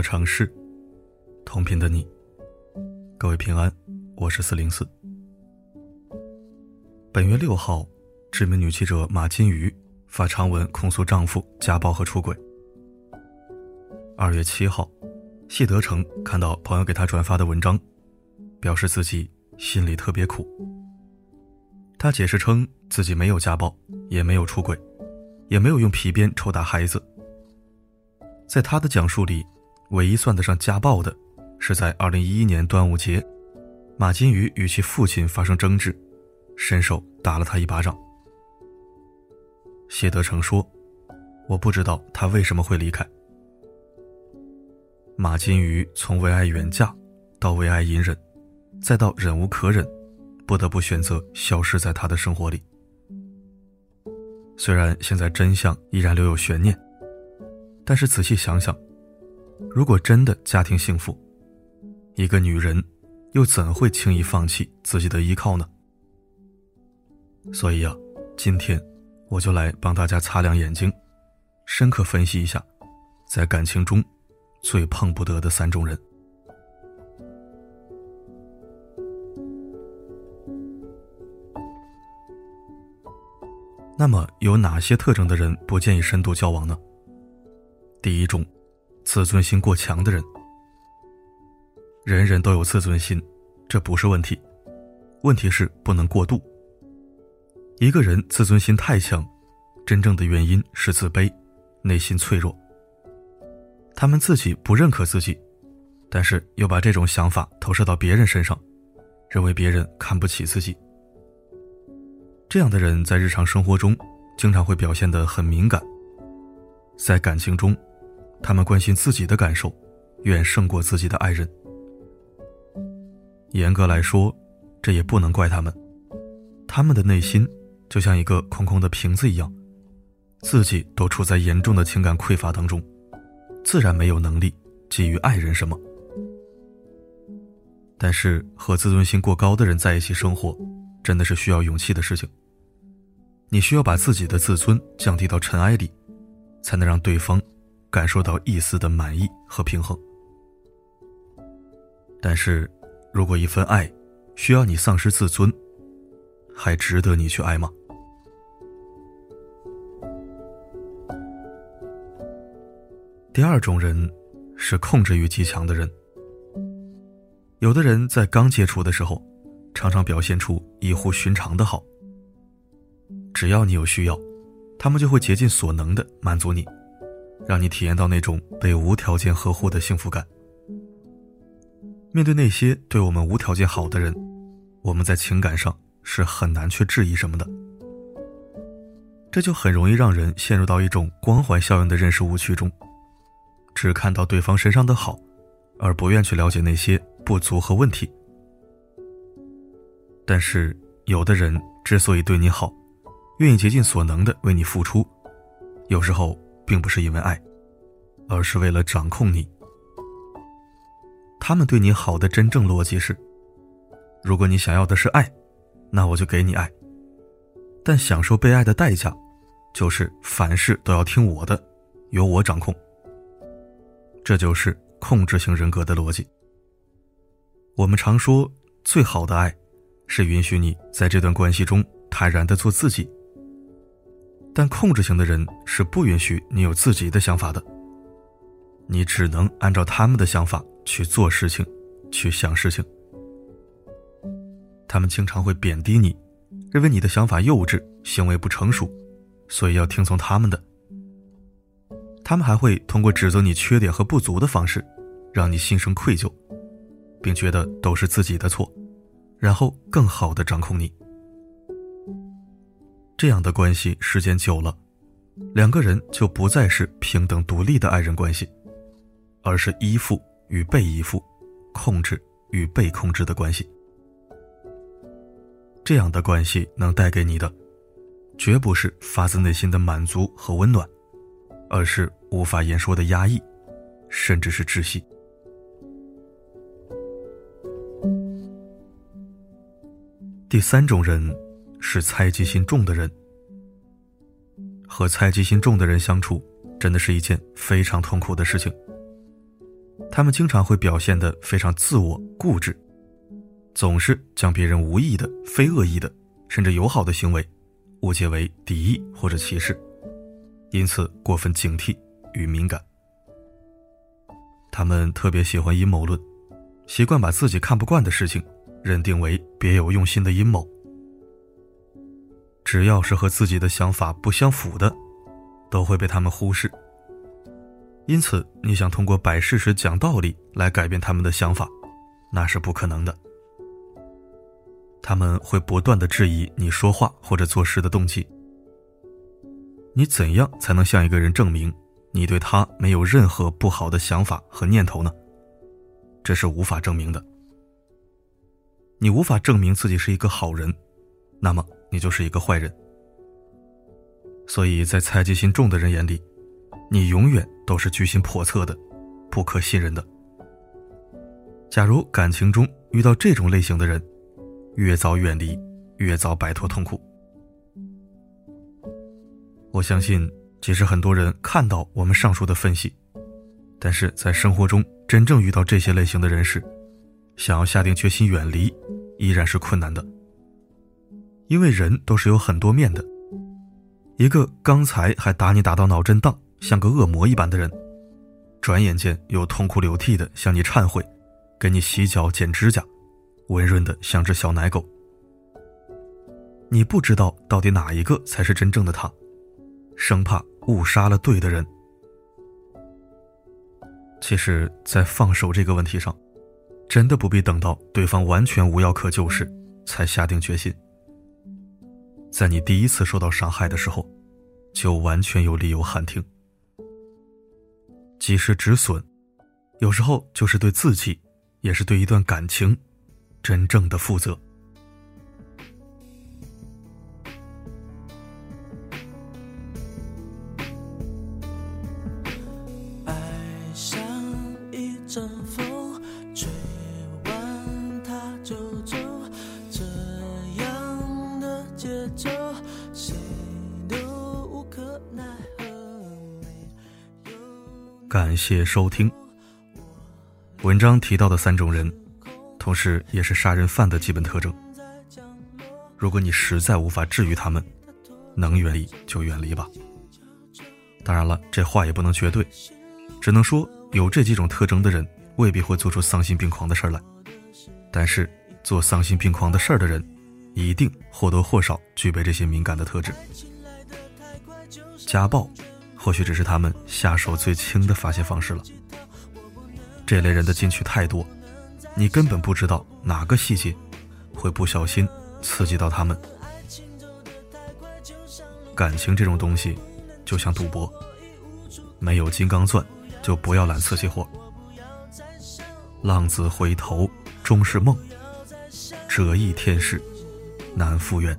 的城市，同频的你，各位平安，我是四零四。本月六号，知名女记者马金鱼发长文控诉丈夫家暴和出轨。二月七号，谢德成看到朋友给他转发的文章，表示自己心里特别苦。他解释称自己没有家暴，也没有出轨，也没有用皮鞭抽打孩子。在他的讲述里，唯一算得上家暴的，是在二零一一年端午节，马金鱼与其父亲发生争执，伸手打了他一巴掌。谢德成说：“我不知道他为什么会离开。”马金鱼从为爱远嫁，到为爱隐忍，再到忍无可忍，不得不选择消失在他的生活里。虽然现在真相依然留有悬念。但是仔细想想，如果真的家庭幸福，一个女人又怎会轻易放弃自己的依靠呢？所以啊，今天我就来帮大家擦亮眼睛，深刻分析一下，在感情中最碰不得的三种人。那么，有哪些特征的人不建议深度交往呢？第一种，自尊心过强的人。人人都有自尊心，这不是问题，问题是不能过度。一个人自尊心太强，真正的原因是自卑，内心脆弱。他们自己不认可自己，但是又把这种想法投射到别人身上，认为别人看不起自己。这样的人在日常生活中，经常会表现得很敏感，在感情中。他们关心自己的感受，远胜过自己的爱人。严格来说，这也不能怪他们，他们的内心就像一个空空的瓶子一样，自己都处在严重的情感匮乏当中，自然没有能力给予爱人什么。但是和自尊心过高的人在一起生活，真的是需要勇气的事情。你需要把自己的自尊降低到尘埃里，才能让对方。感受到一丝的满意和平衡，但是，如果一份爱需要你丧失自尊，还值得你去爱吗？第二种人是控制欲极强的人。有的人在刚接触的时候，常常表现出异乎寻常的好。只要你有需要，他们就会竭尽所能的满足你。让你体验到那种被无条件呵护的幸福感。面对那些对我们无条件好的人，我们在情感上是很难去质疑什么的。这就很容易让人陷入到一种光环效应的认识误区中，只看到对方身上的好，而不愿去了解那些不足和问题。但是，有的人之所以对你好，愿意竭尽所能的为你付出，有时候。并不是因为爱，而是为了掌控你。他们对你好的真正逻辑是：如果你想要的是爱，那我就给你爱。但享受被爱的代价，就是凡事都要听我的，由我掌控。这就是控制型人格的逻辑。我们常说，最好的爱，是允许你在这段关系中坦然的做自己。但控制型的人是不允许你有自己的想法的，你只能按照他们的想法去做事情，去想事情。他们经常会贬低你，认为你的想法幼稚，行为不成熟，所以要听从他们的。他们还会通过指责你缺点和不足的方式，让你心生愧疚，并觉得都是自己的错，然后更好的掌控你。这样的关系时间久了，两个人就不再是平等独立的爱人关系，而是依附与被依附、控制与被控制的关系。这样的关系能带给你的，绝不是发自内心的满足和温暖，而是无法言说的压抑，甚至是窒息。第三种人。是猜忌心重的人，和猜忌心重的人相处，真的是一件非常痛苦的事情。他们经常会表现得非常自我、固执，总是将别人无意的、非恶意的，甚至友好的行为误解为敌意或者歧视，因此过分警惕与敏感。他们特别喜欢阴谋论，习惯把自己看不惯的事情认定为别有用心的阴谋。只要是和自己的想法不相符的，都会被他们忽视。因此，你想通过摆事实、讲道理来改变他们的想法，那是不可能的。他们会不断的质疑你说话或者做事的动机。你怎样才能向一个人证明？你对他没有任何不好的想法和念头呢？这是无法证明的。你无法证明自己是一个好人，那么你就是一个坏人。所以在猜忌心重的人眼里，你永远都是居心叵测的，不可信任的。假如感情中遇到这种类型的人，越早远离，越早摆脱痛苦。我相信。即使很多人看到我们上述的分析，但是在生活中真正遇到这些类型的人时，想要下定决心远离，依然是困难的。因为人都是有很多面的，一个刚才还打你打到脑震荡，像个恶魔一般的人，转眼间又痛哭流涕的向你忏悔，给你洗脚剪指甲，温润的像只小奶狗。你不知道到底哪一个才是真正的他，生怕。误杀了对的人。其实，在放手这个问题上，真的不必等到对方完全无药可救时才下定决心。在你第一次受到伤害的时候，就完全有理由喊停。及时止损，有时候就是对自己，也是对一段感情，真正的负责。感谢收听。文章提到的三种人，同时也是杀人犯的基本特征。如果你实在无法治愈他们，能远离就远离吧。当然了，这话也不能绝对，只能说有这几种特征的人未必会做出丧心病狂的事来。但是做丧心病狂的事儿的人，一定或多或少具备这些敏感的特质。家暴。或许只是他们下手最轻的发泄方式了。这类人的禁区太多，你根本不知道哪个细节会不小心刺激到他们。感情这种东西就像赌博，没有金刚钻就不要揽瓷器活。浪子回头终是梦，折翼天使难复原。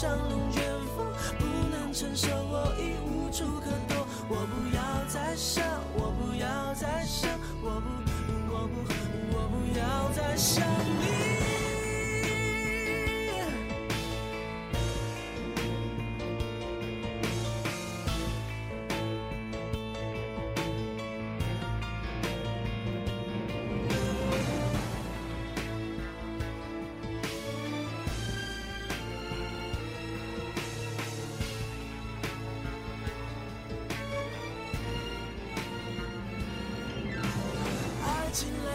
像龙卷风，不能承受，我已无处可躲。我不要再想，我不要再想，我不，我不，我不要再想